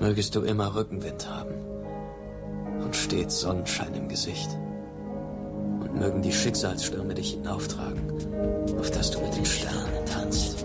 Mögest du immer Rückenwind haben und stets Sonnenschein im Gesicht. Und mögen die Schicksalsstürme dich hinauftragen, auf dass du mit den Sternen tanzt.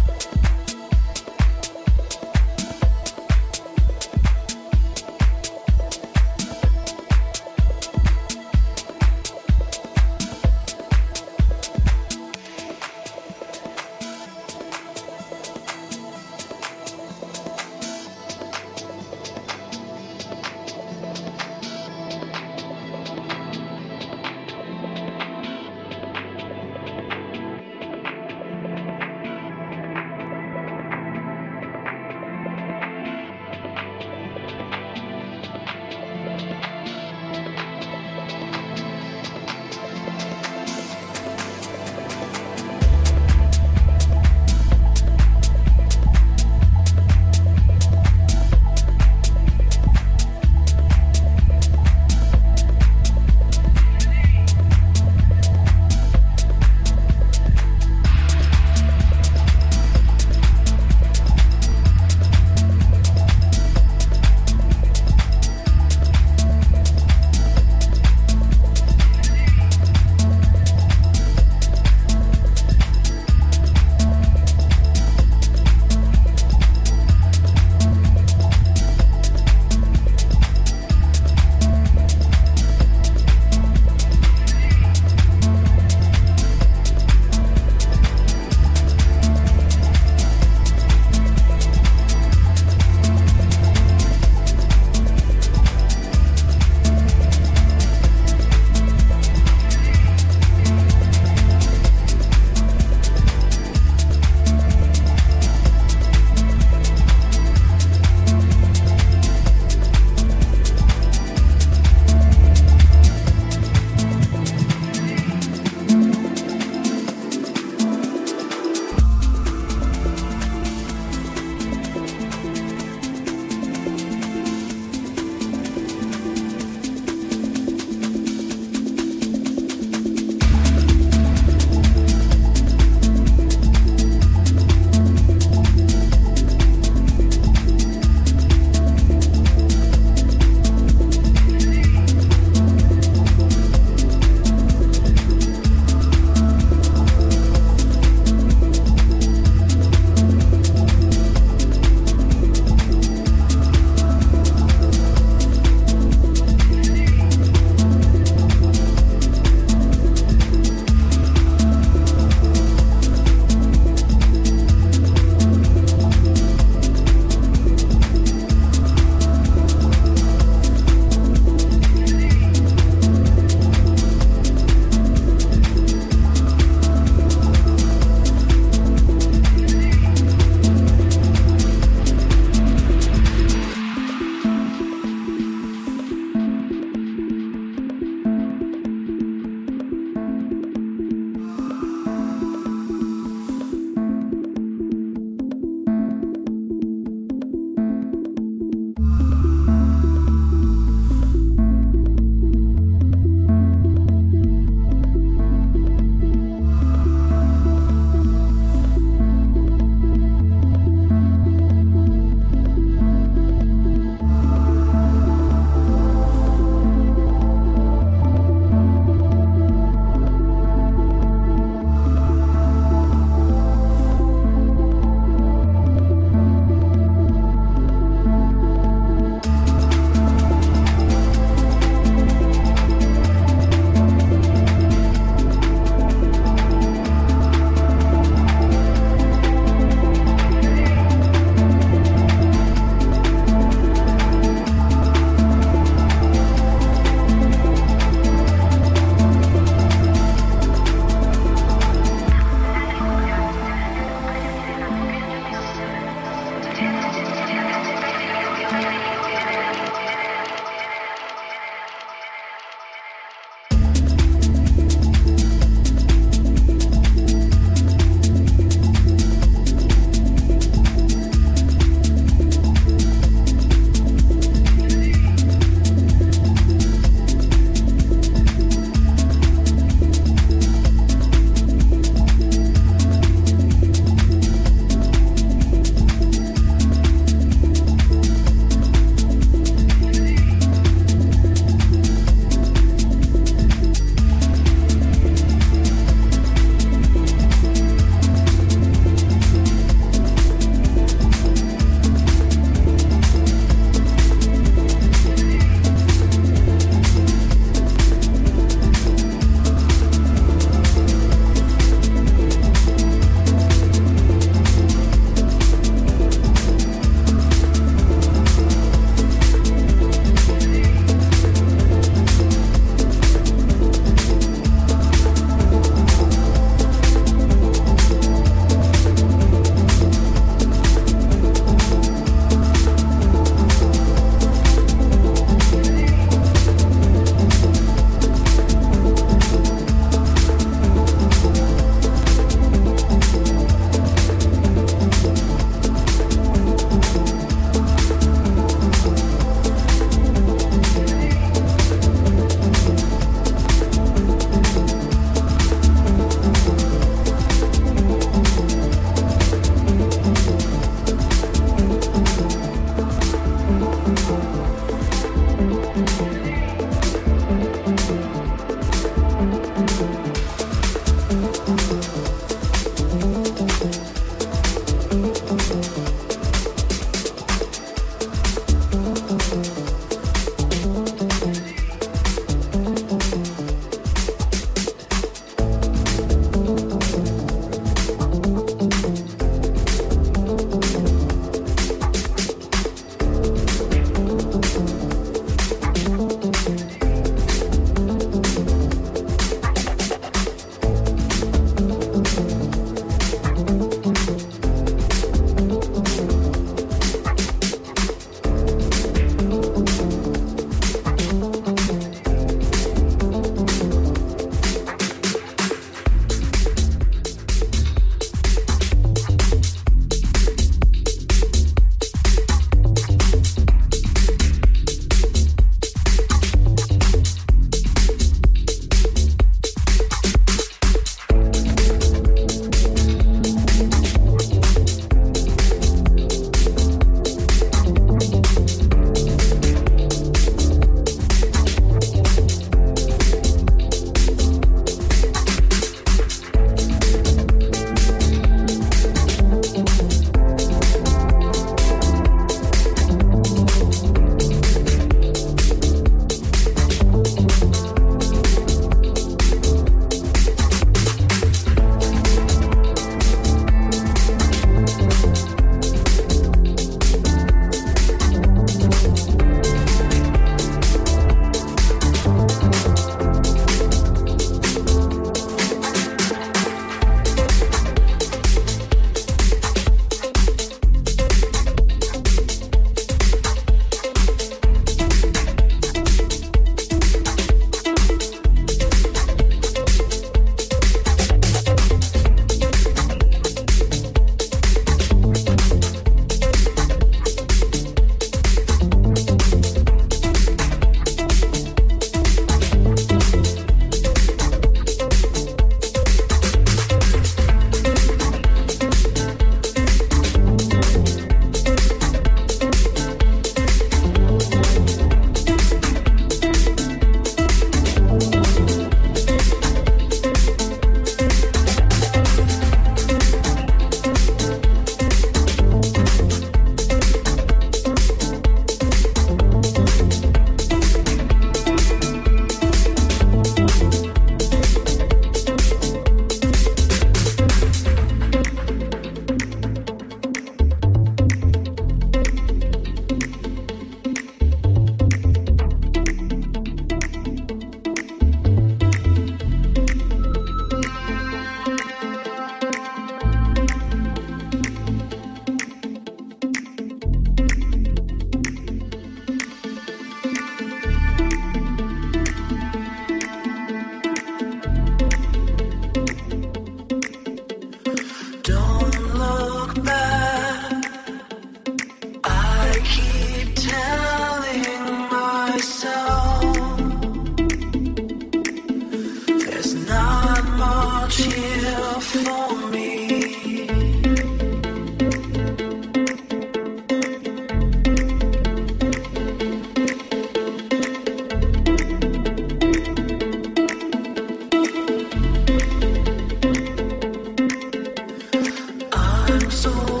so